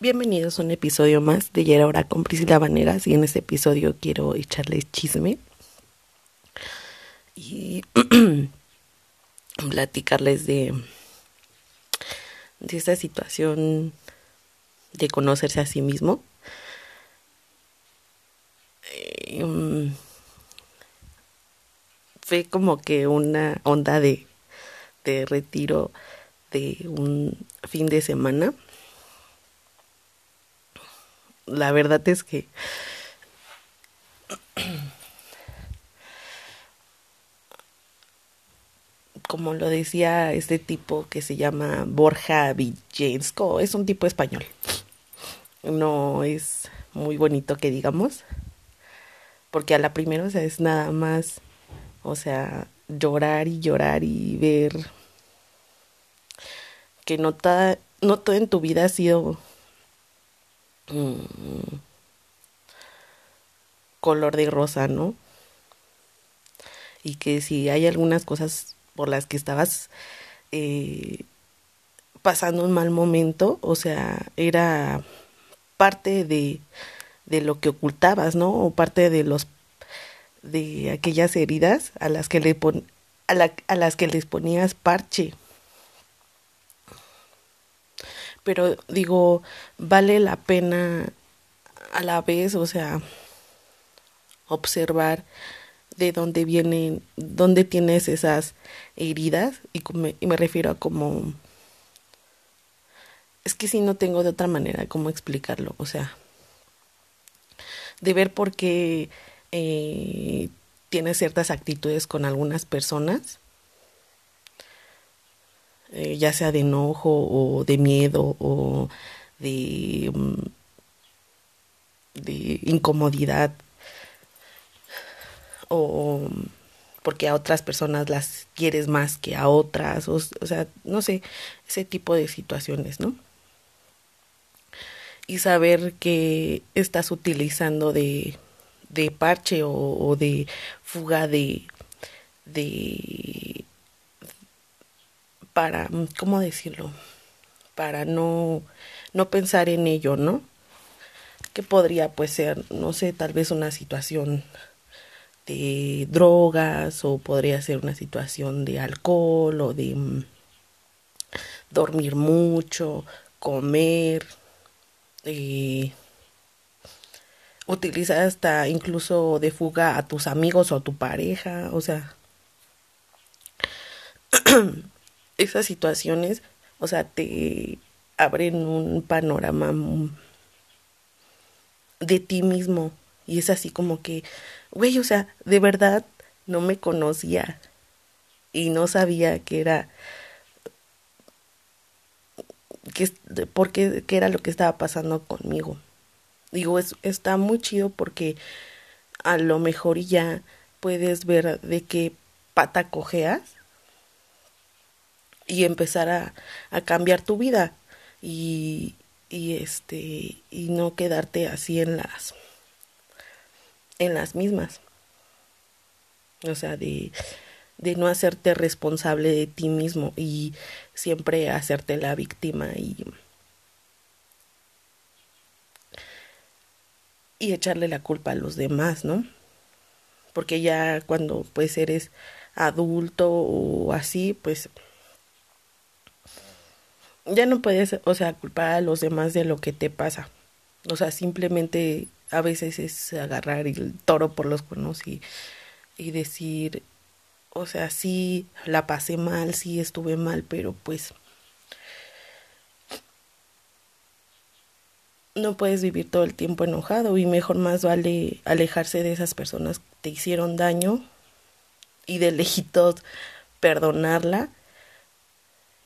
Bienvenidos a un episodio más de Yera Ahora con Priscila Vanegas y en este episodio quiero echarles chisme y platicarles de, de esta situación de conocerse a sí mismo. Eh, fue como que una onda de, de retiro de un fin de semana la verdad es que como lo decía este tipo que se llama Borja Villensko, es un tipo español. No es muy bonito que digamos, porque a la primera, o sea, es nada más, o sea, llorar y llorar y ver que no, no todo en tu vida ha sido Mm. color de rosa, ¿no? Y que si hay algunas cosas por las que estabas eh, pasando un mal momento, o sea, era parte de, de lo que ocultabas, ¿no? O parte de los de aquellas heridas a las que le pon, a, a las que les ponías parche pero digo, vale la pena a la vez, o sea, observar de dónde vienen, dónde tienes esas heridas y me, refiero a como es que si no tengo de otra manera cómo explicarlo, o sea, de ver por qué eh, tienes ciertas actitudes con algunas personas eh, ya sea de enojo o de miedo o de, mm, de incomodidad o porque a otras personas las quieres más que a otras, o, sea, no sé, ese tipo de situaciones, ¿no? Y saber que estás utilizando de, de parche o, o de fuga de, de para, ¿cómo decirlo? Para no, no pensar en ello, ¿no? Que podría pues ser, no sé, tal vez una situación de drogas o podría ser una situación de alcohol o de mm, dormir mucho, comer, eh, utilizar hasta incluso de fuga a tus amigos o a tu pareja, o sea, esas situaciones, o sea, te abren un panorama de ti mismo y es así como que, güey, o sea, de verdad no me conocía y no sabía que era que por qué, era lo que estaba pasando conmigo. Digo, es, está muy chido porque a lo mejor ya puedes ver de qué pata cojeas y empezar a, a cambiar tu vida y, y este y no quedarte así en las en las mismas o sea de de no hacerte responsable de ti mismo y siempre hacerte la víctima y y echarle la culpa a los demás, ¿no? Porque ya cuando pues eres adulto o así, pues ya no puedes, o sea, culpar a los demás de lo que te pasa. O sea, simplemente a veces es agarrar el toro por los cuernos y, y decir, o sea, sí, la pasé mal, sí estuve mal, pero pues no puedes vivir todo el tiempo enojado y mejor más vale alejarse de esas personas que te hicieron daño y de lejitos perdonarla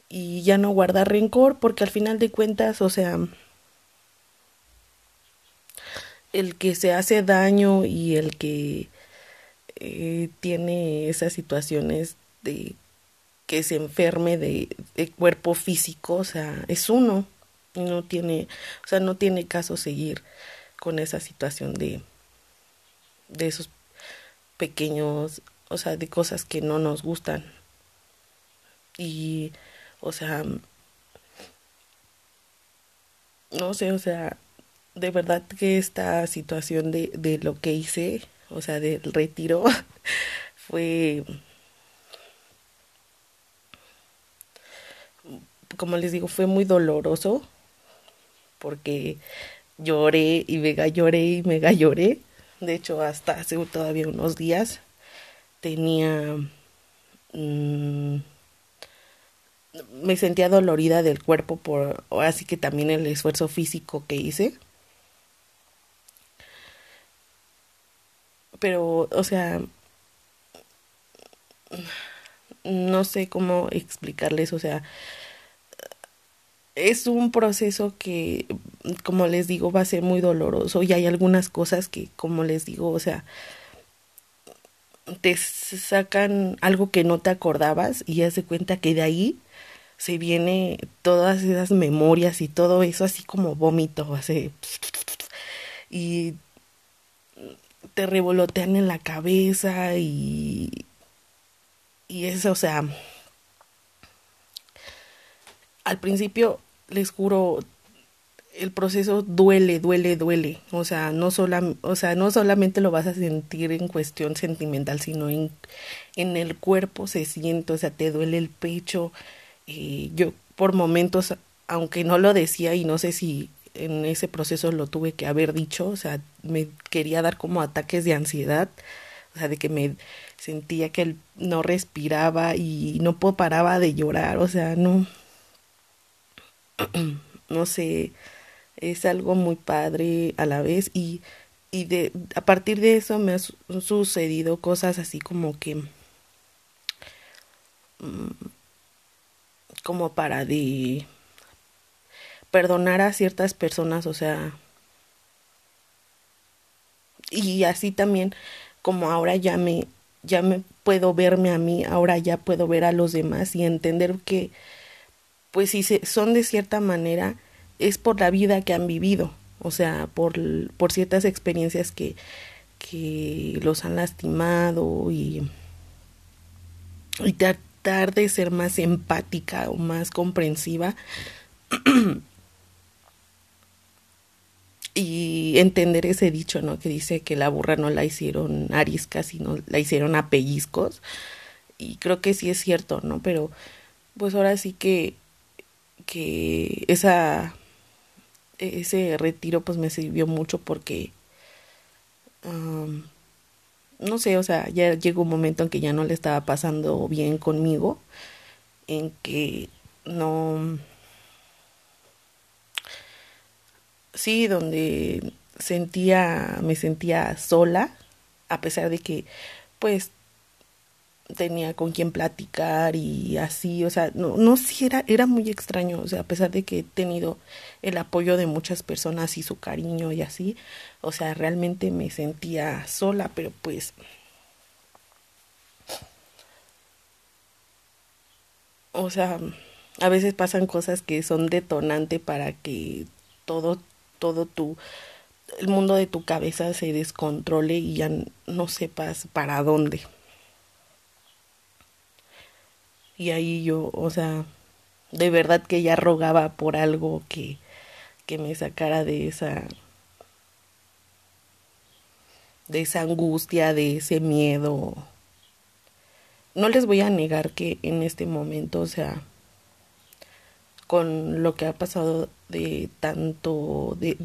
y ya no guardar rencor porque al final de cuentas, o sea, el que se hace daño y el que eh, tiene esas situaciones de que se enferme de, de, cuerpo físico, o sea, es uno, no tiene, o sea, no tiene caso seguir con esa situación de, de esos pequeños, o sea, de cosas que no nos gustan. Y o sea, no sé, o sea, de verdad que esta situación de, de lo que hice, o sea, del retiro, fue, como les digo, fue muy doloroso, porque lloré y mega lloré y mega lloré. De hecho, hasta hace todavía unos días tenía... Mmm, me sentía dolorida del cuerpo por así que también el esfuerzo físico que hice. Pero, o sea, no sé cómo explicarles, o sea, es un proceso que, como les digo, va a ser muy doloroso y hay algunas cosas que, como les digo, o sea, te sacan algo que no te acordabas y ya se cuenta que de ahí se viene todas esas memorias y todo eso así como vómito, así y te revolotean en la cabeza y y eso, o sea, al principio les juro el proceso duele, duele, duele. O sea, no sola, o sea, no solamente lo vas a sentir en cuestión sentimental, sino en, en el cuerpo se siente, o sea, te duele el pecho, yo por momentos, aunque no lo decía y no sé si en ese proceso lo tuve que haber dicho, o sea, me quería dar como ataques de ansiedad, o sea, de que me sentía que no respiraba y no paraba de llorar, o sea, no, no sé, es algo muy padre a la vez y, y de, a partir de eso me han sucedido cosas así como que mm, como para de perdonar a ciertas personas, o sea, y así también como ahora ya me ya me puedo verme a mí, ahora ya puedo ver a los demás y entender que pues si se, son de cierta manera es por la vida que han vivido, o sea, por, por ciertas experiencias que, que los han lastimado y, y de ser más empática o más comprensiva y entender ese dicho, ¿no? Que dice que la burra no la hicieron arisca, sino la hicieron a pellizcos. Y creo que sí es cierto, ¿no? Pero pues ahora sí que, que esa, ese retiro pues me sirvió mucho porque no sé, o sea, ya llegó un momento en que ya no le estaba pasando bien conmigo, en que no... Sí, donde sentía, me sentía sola, a pesar de que, pues, tenía con quien platicar y así, o sea, no, no sí era, era muy extraño, o sea, a pesar de que he tenido el apoyo de muchas personas y su cariño y así, o sea, realmente me sentía sola, pero pues o sea, a veces pasan cosas que son detonante para que todo todo tu el mundo de tu cabeza se descontrole y ya no sepas para dónde. Y ahí yo, o sea, de verdad que ya rogaba por algo que, que me sacara de esa de esa angustia, de ese miedo. No les voy a negar que en este momento, o sea, con lo que ha pasado de tanto de,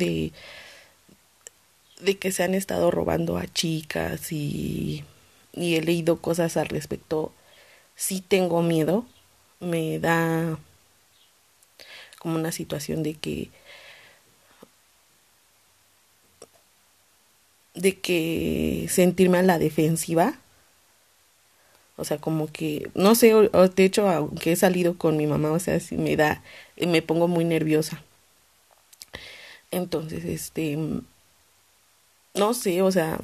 de, que se han estado robando a chicas y he leído cosas al respecto sí tengo miedo, me da como una situación de que de que sentirme a la defensiva. O sea como que no sé de hecho aunque he salido con mi mamá o sea si me da me pongo muy nerviosa. Entonces este no sé o sea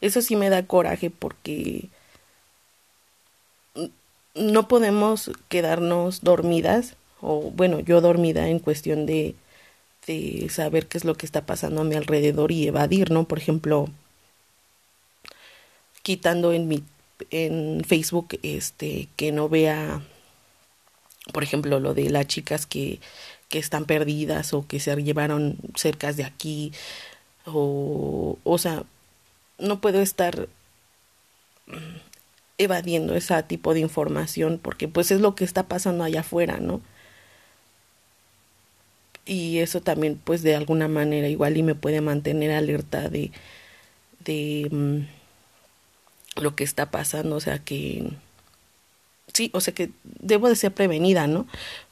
eso sí me da coraje porque no podemos quedarnos dormidas, o bueno, yo dormida en cuestión de, de saber qué es lo que está pasando a mi alrededor y evadir, ¿no? Por ejemplo, quitando en mi en Facebook este que no vea por ejemplo lo de las chicas que que están perdidas o que se llevaron cerca de aquí o o sea no puedo estar evadiendo ese tipo de información porque pues es lo que está pasando allá afuera, ¿no? Y eso también pues de alguna manera igual y me puede mantener alerta de de mm, lo que está pasando, o sea que sí, o sea que debo de ser prevenida, ¿no?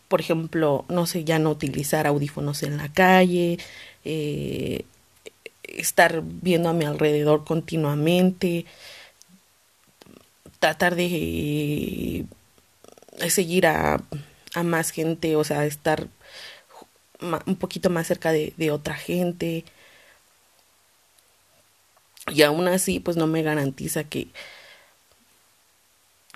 Por ejemplo, no sé, ya no utilizar audífonos en la calle, eh, estar viendo a mi alrededor continuamente, tratar de, seguir a, más gente, o sea, estar un poquito más cerca de, de otra gente. Y aún así, pues no me garantiza que,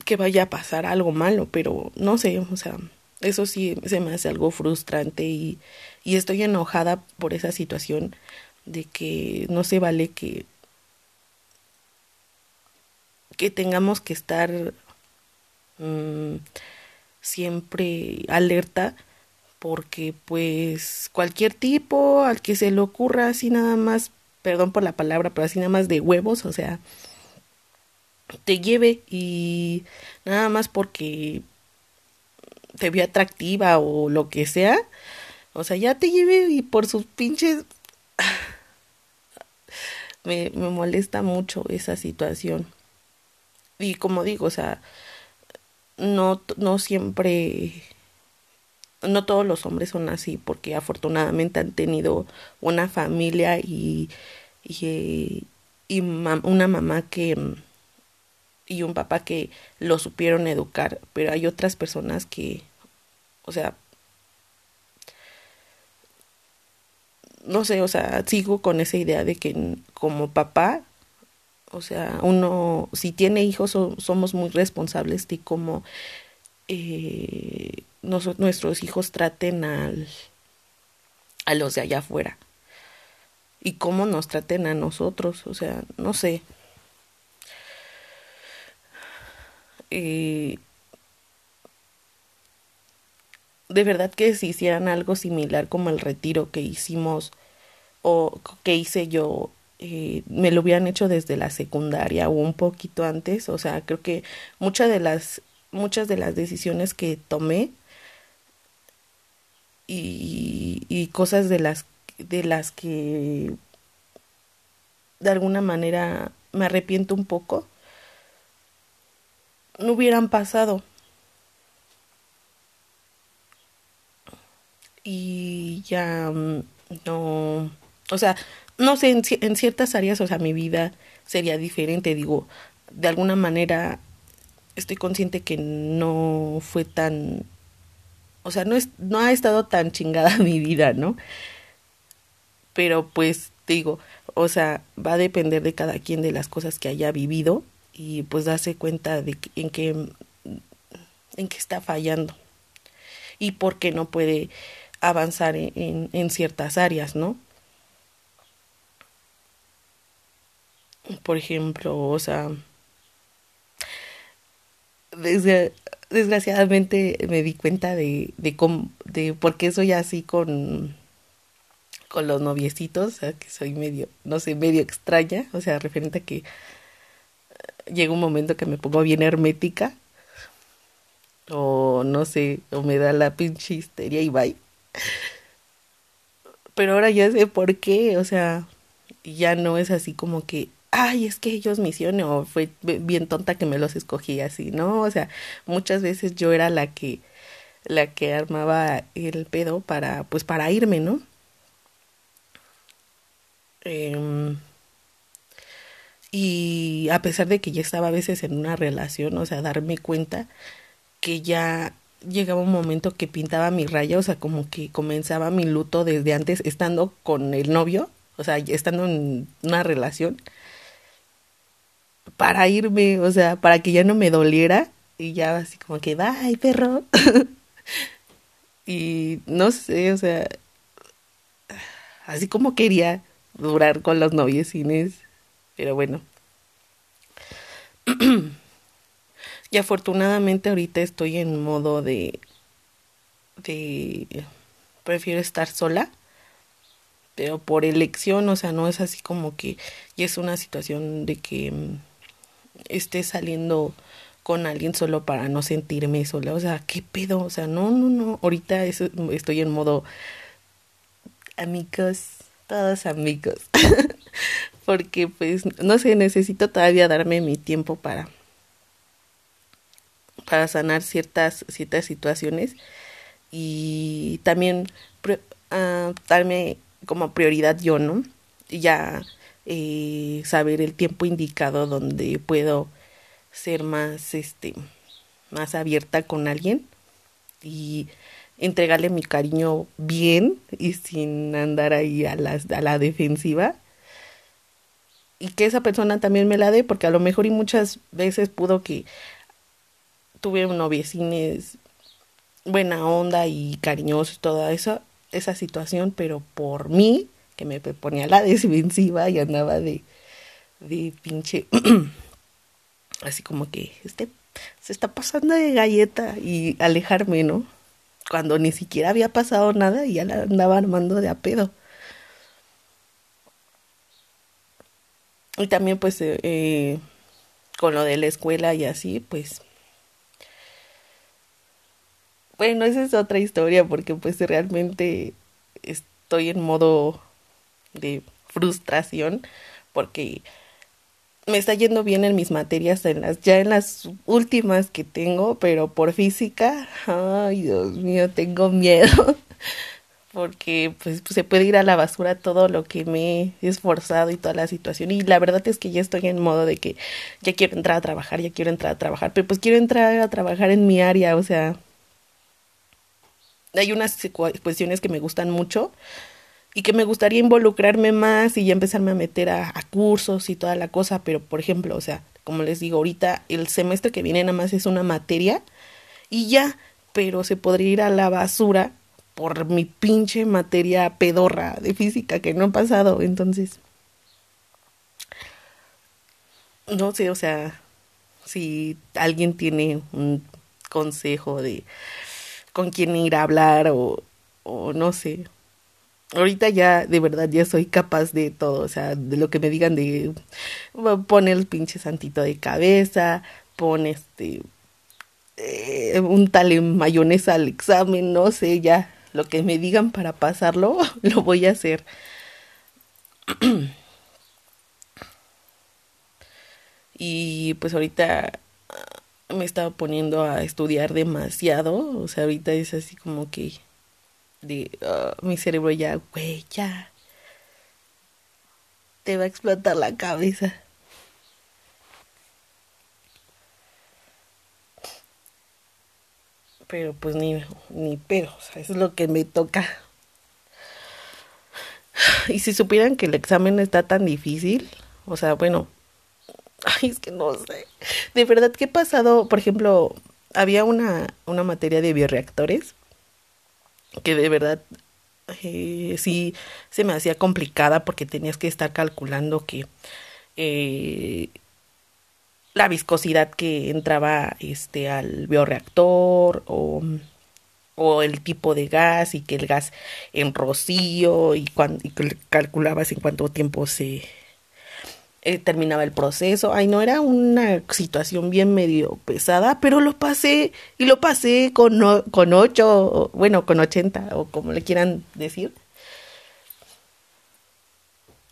que vaya a pasar algo malo, pero no sé, o sea, eso sí se me hace algo frustrante y, y estoy enojada por esa situación de que no se vale que que tengamos que estar mmm, siempre alerta porque pues cualquier tipo al que se le ocurra así nada más, perdón por la palabra, pero así nada más de huevos, o sea, te lleve y nada más porque te ve atractiva o lo que sea, o sea, ya te lleve y por sus pinches me, me molesta mucho esa situación. Y como digo, o sea, no, no siempre, no todos los hombres son así, porque afortunadamente han tenido una familia y, y, y una mamá que y un papá que lo supieron educar, pero hay otras personas que, o sea, no sé, o sea, sigo con esa idea de que como papá, o sea, uno, si tiene hijos, somos muy responsables de cómo eh, nuestros hijos traten al, a los de allá afuera y cómo nos traten a nosotros, o sea, no sé. Eh, de verdad que si hicieran algo similar como el retiro que hicimos o que hice yo, eh, me lo hubieran hecho desde la secundaria o un poquito antes, o sea, creo que muchas de las muchas de las decisiones que tomé y, y cosas de las de las que de alguna manera me arrepiento un poco no hubieran pasado. Y ya mm, no, o sea, no sé, en, en, ciertas áreas, o sea, mi vida sería diferente, digo, de alguna manera estoy consciente que no fue tan, o sea, no, es, no ha estado tan chingada mi vida, ¿no? Pero pues digo, o sea, va a depender de cada quien de las cosas que haya vivido y pues darse cuenta de en qué en qué está fallando y por qué no puede avanzar en, en ciertas áreas, ¿no? Por ejemplo, o sea, desgraciadamente me di cuenta de, de, cómo, de por qué soy así con, con los noviecitos, o sea, que soy medio, no sé, medio extraña, o sea, referente a que llega un momento que me pongo bien hermética, o no sé, o me da la pinche histeria y bye. Pero ahora ya sé por qué, o sea, ya no es así como que, ay, es que ellos me hicieron o fue bien tonta que me los escogí así, ¿no? O sea, muchas veces yo era la que la que armaba el pedo para pues para irme, ¿no? Eh, y a pesar de que ya estaba a veces en una relación, o sea, darme cuenta que ya llegaba un momento que pintaba mi raya, o sea, como que comenzaba mi luto desde antes estando con el novio, o sea, estando en una relación, para irme, o sea, para que ya no me doliera y ya así como que, bye, perro. y no sé, o sea, así como quería durar con los noviecines, pero bueno. Y afortunadamente ahorita estoy en modo de de prefiero estar sola, pero por elección, o sea, no es así como que y es una situación de que mm, esté saliendo con alguien solo para no sentirme sola, o sea, ¿qué pedo? O sea, no, no, no, ahorita estoy en modo amigos, todos amigos, porque pues, no sé, necesito todavía darme mi tiempo para para sanar ciertas ciertas situaciones y también uh, darme como prioridad yo, ¿no? Ya eh, saber el tiempo indicado donde puedo ser más, este, más abierta con alguien y entregarle mi cariño bien y sin andar ahí a, las, a la defensiva. Y que esa persona también me la dé porque a lo mejor y muchas veces pudo que tuve un noviecines buena onda y cariñoso y toda esa, esa situación, pero por mí, que me ponía la defensiva y andaba de, de pinche, así como que este se está pasando de galleta y alejarme, ¿no? Cuando ni siquiera había pasado nada y ya la andaba armando de a pedo. Y también pues eh, eh con lo de la escuela y así, pues bueno, esa es otra historia porque pues realmente estoy en modo de frustración porque me está yendo bien en mis materias, en las, ya en las últimas que tengo, pero por física, ay Dios mío, tengo miedo, porque pues, se puede ir a la basura todo lo que me he esforzado y toda la situación. Y la verdad es que ya estoy en modo de que ya quiero entrar a trabajar, ya quiero entrar a trabajar, pero pues quiero entrar a trabajar en mi área, o sea, hay unas cuestiones que me gustan mucho y que me gustaría involucrarme más y ya empezarme a meter a, cursos y toda la cosa, pero por ejemplo, o sea, como les digo, ahorita el semestre que viene nada más es una materia y ya, pero se podría ir a la basura por mi pinche materia pedorra de física que no ha pasado, entonces no sé, o sea, si alguien tiene un consejo de con quién ir a hablar o, o no sé. Ahorita ya, de verdad, ya soy capaz de todo, o sea, de lo que me digan de pone el pinche santito de cabeza, pone este eh, un tal en mayonesa al examen, no sé, ya lo que me digan para pasarlo, lo voy a hacer. y pues ahorita me estaba poniendo a estudiar demasiado, o sea, ahorita es así como que de ah, mi cerebro ya, güey, ya te va a explotar la cabeza. Pero pues ni, ni pedo, o sea, es lo que me toca. Y si supieran que el examen está tan difícil, o sea, bueno, Ay, es que no sé. De verdad, ¿qué ha pasado? Por ejemplo, había una, una materia de bioreactores que de verdad eh, sí se me hacía complicada porque tenías que estar calculando que eh, la viscosidad que entraba este al bioreactor o, o el tipo de gas y que el gas en rocío y, cuando, y calculabas en cuánto tiempo se eh, terminaba el proceso. Ay, no, era una situación bien medio pesada, pero lo pasé y lo pasé con, con 8, bueno, con 80 o como le quieran decir.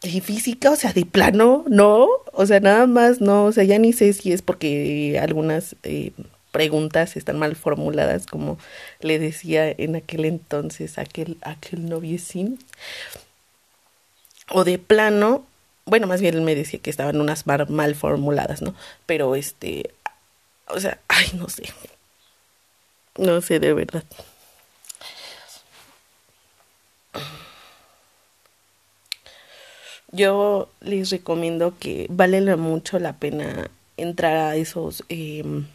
Y física, o sea, de plano, no, o sea, nada más, no, o sea, ya ni sé si es porque algunas eh, preguntas están mal formuladas, como le decía en aquel entonces aquel, aquel noviecín, o de plano, bueno, más bien él me decía que estaban unas mal, formuladas, ¿no? Pero este, o sea, ay, no sé. No sé de verdad. Yo les recomiendo que vale mucho la pena entrar a esos em,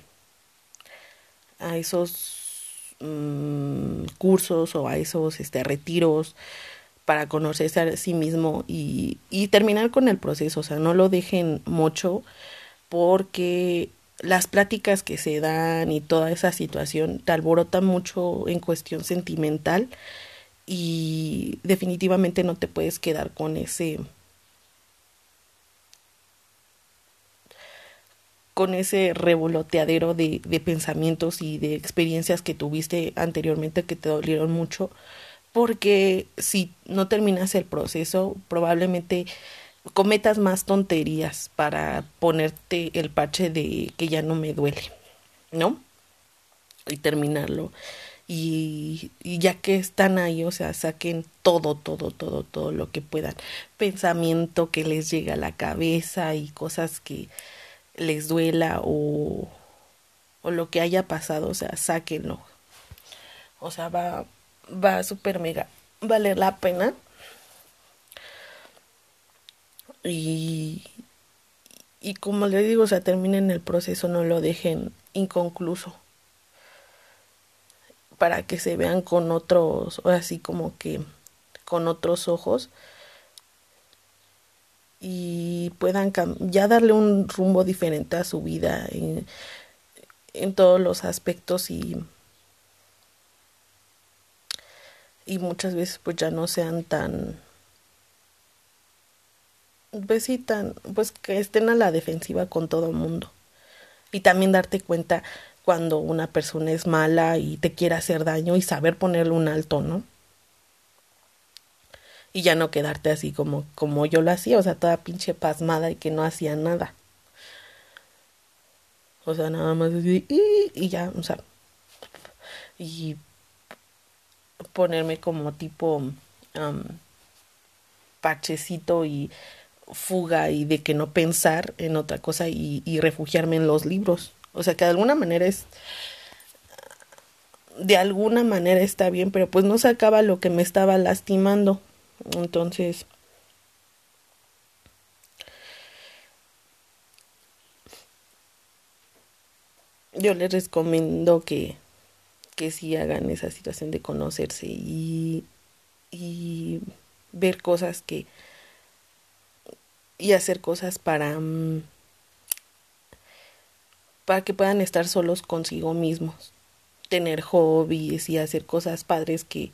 a esos mm, cursos o a esos este retiros para conocerse a sí mismo y, y terminar con el proceso, o sea, no lo dejen mucho porque las pláticas que se dan y toda esa situación te alborota mucho en cuestión sentimental y definitivamente no te puedes quedar con ese con ese revoloteadero de, de pensamientos y de experiencias que tuviste anteriormente que te dolieron mucho porque si no terminas el proceso probablemente cometas más tonterías para ponerte el parche de que ya no me duele, ¿no? Y terminarlo. Y, ya que están ahí, o sea, saquen todo, todo, todo, todo lo que puedan. Pensamiento que les llega a la cabeza y cosas que les duela o, o lo que haya pasado, o sea, sáquenlo. O sea, va, va a super mega valer la pena. Y, y como les digo, o sea, terminen el proceso, no lo dejen inconcluso. Para que se vean con otros, así como que con otros ojos. Y puedan ya darle un rumbo diferente a su vida en, en todos los aspectos y y muchas veces pues ya no sean tan pues pues que estén a la defensiva con todo el mundo. Y también darte cuenta cuando una persona es mala y te quiere hacer daño y saber ponerle un alto, ¿no? Y ya no quedarte así como, como yo lo hacía, o sea, toda pinche pasmada y que no hacía nada. O sea, nada más y, y ya, o sea, y ponerme como tipo um, parchecito y fuga y de que no pensar en otra cosa y, y refugiarme en los libros. O sea que de alguna manera es de alguna manera está bien, pero pues no sacaba lo que me estaba lastimando. Entonces, yo les recomiendo que, que sí hagan esa situación de conocerse y, y ver cosas que, y hacer cosas para mm, para que puedan estar solos consigo mismos, tener hobbies y hacer cosas padres que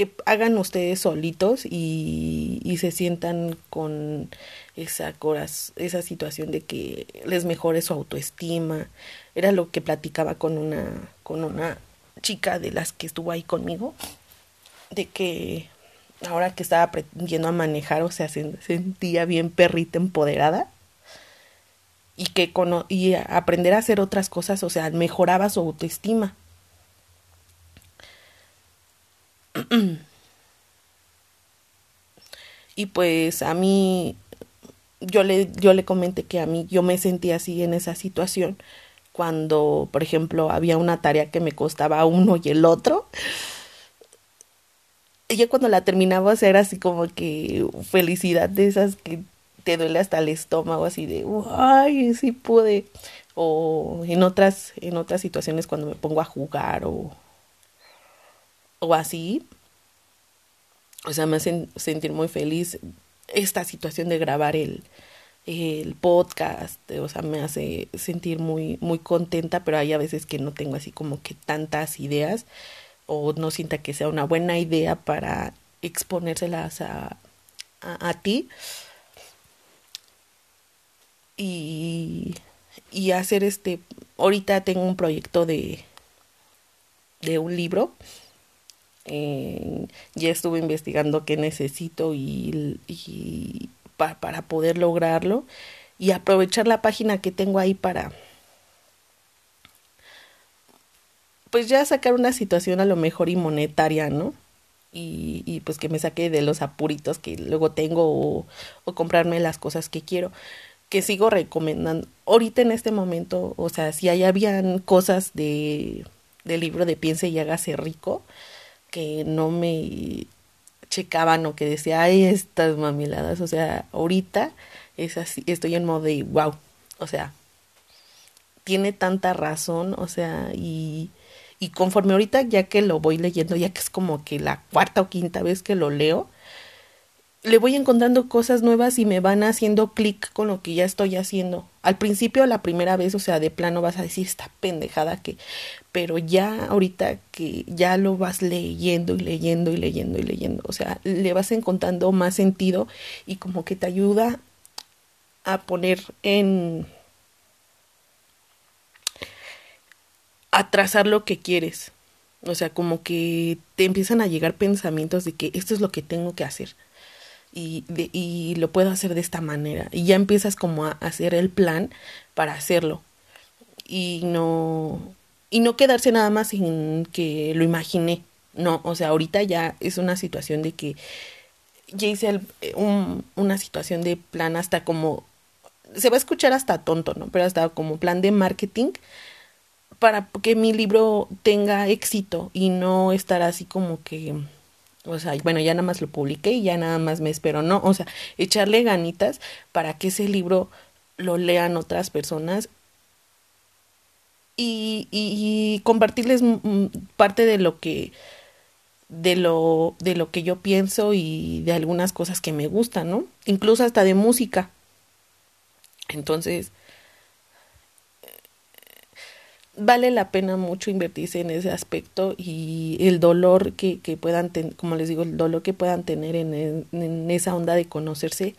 que hagan ustedes solitos y, se sientan con esa coraz esa situación de que les mejore su autoestima. Era lo que platicaba con una con una chica de las que estuvo ahí conmigo de que ahora que estaba aprendiendo a manejar, o sea, se sentía bien perrita empoderada y que y aprender a hacer otras cosas, o sea, mejoraba su autoestima. y pues a mí yo le yo le comenté que a mí yo me sentía así en esa situación cuando, por ejemplo, había una tarea que me costaba uno y el otro. Ya cuando la terminaba era así como que felicidad de esas que te duele hasta el estómago así de ay sí pude o en otras en otras situaciones cuando me pongo a jugar o o así o sea me hacen sentir muy feliz esta situación de grabar el el podcast, o sea, me hace sentir muy muy contenta, pero hay a veces que no tengo así como que tantas ideas o no sienta que sea una buena idea para exponérselas a, a, ti. Y, y hacer este ahorita tengo un proyecto de de un libro eh, ya estuve investigando qué necesito y, para poder lograrlo y aprovechar la página que tengo ahí para pues ya sacar una situación a lo mejor y monetaria, ¿no? Y, y pues que me saque de los apuritos que luego tengo o, o comprarme las cosas que quiero que sigo recomendando. Ahorita en este momento, o sea, si ahí habían cosas de del libro de Piense y hágase rico que no me checaban o que decía, ay, estas mamiladas, o sea, ahorita es así, estoy en modo de wow, o sea, tiene tanta razón, o sea, y y conforme ahorita ya que lo voy leyendo, ya que es como que la cuarta o quinta vez que lo leo, le voy encontrando cosas nuevas y me van haciendo clic con lo que ya estoy haciendo. Al principio, la primera vez, o sea, de plano vas a decir esta pendejada que, pero ya ahorita que ya lo vas leyendo y leyendo y leyendo y leyendo, o sea, le vas encontrando más sentido y como que te ayuda a poner en a trazar lo que quieres. O sea, como que te empiezan a llegar pensamientos de que esto es lo que tengo que hacer y, de, y lo puedo hacer de esta manera. Y ya empiezas como a hacer el plan para hacerlo. Y no, y no quedarse nada más en que lo imaginé. No, o sea, ahorita ya es una situación de que ya hice un, una situación de plan hasta como, se va a escuchar hasta tonto, ¿no? Pero hasta como plan de marketing para que mi libro tenga éxito y no estar así como que o sea, bueno, ya nada más lo publiqué y ya nada más me espero, no, o sea, echarle ganitas para que ese libro lo lean otras personas y, y, compartirles parte de lo que de lo de lo que yo pienso y de algunas cosas que me gustan, ¿no? Incluso hasta de música. Entonces, vale la pena mucho invertirse en ese aspecto y el dolor que, que puedan tener, como les digo, el dolor que puedan tener en, en, esa onda de conocerse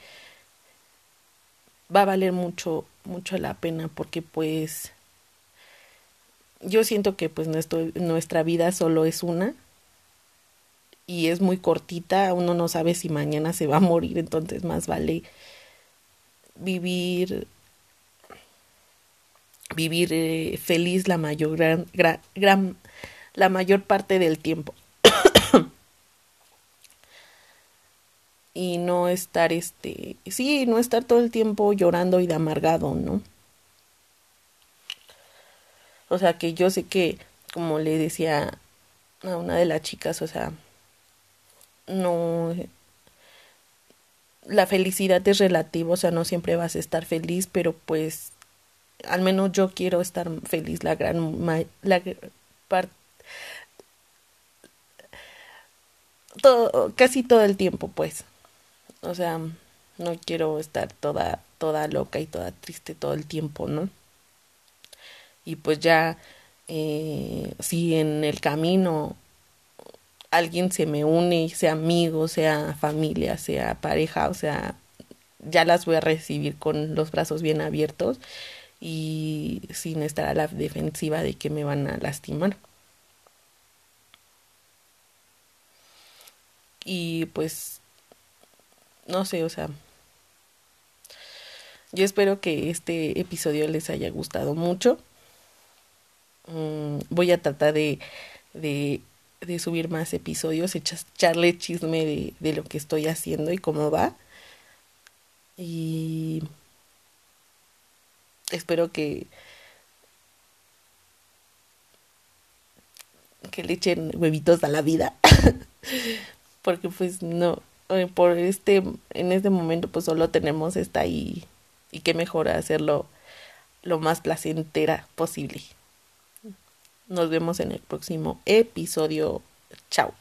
va a valer mucho, mucho la pena porque pues yo siento que pues nuestro, nuestra vida solo es una y es muy cortita, uno no sabe si mañana se va a morir, entonces más vale vivir vivir eh, feliz la mayor gran, gran, la mayor parte del tiempo. Y no estar este sí no estar todo el tiempo llorando y de amargado no o sea que yo sé que como le decía a una de las chicas o sea no la felicidad es relativa o sea no siempre vas a estar feliz pero pues al menos yo quiero estar feliz la gran la parte casi todo el tiempo pues. O sea no quiero estar toda toda loca y toda triste todo el tiempo no y pues ya eh, si en el camino alguien se me une sea amigo sea familia sea pareja o sea ya las voy a recibir con los brazos bien abiertos y sin estar a la defensiva de que me van a lastimar. Y pues, no sé, o sea, yo espero que este episodio les haya gustado mucho. Mm, voy a tratar de, de, de subir más episodios, echarle chisme de, de lo que estoy haciendo y cómo va. Y espero que que le echen huevitos a la vida. Porque pues no eh, por este en este momento pues solo tenemos esta y y qué mejor hacerlo lo más placentera posible. Nos vemos en el próximo episodio. Chao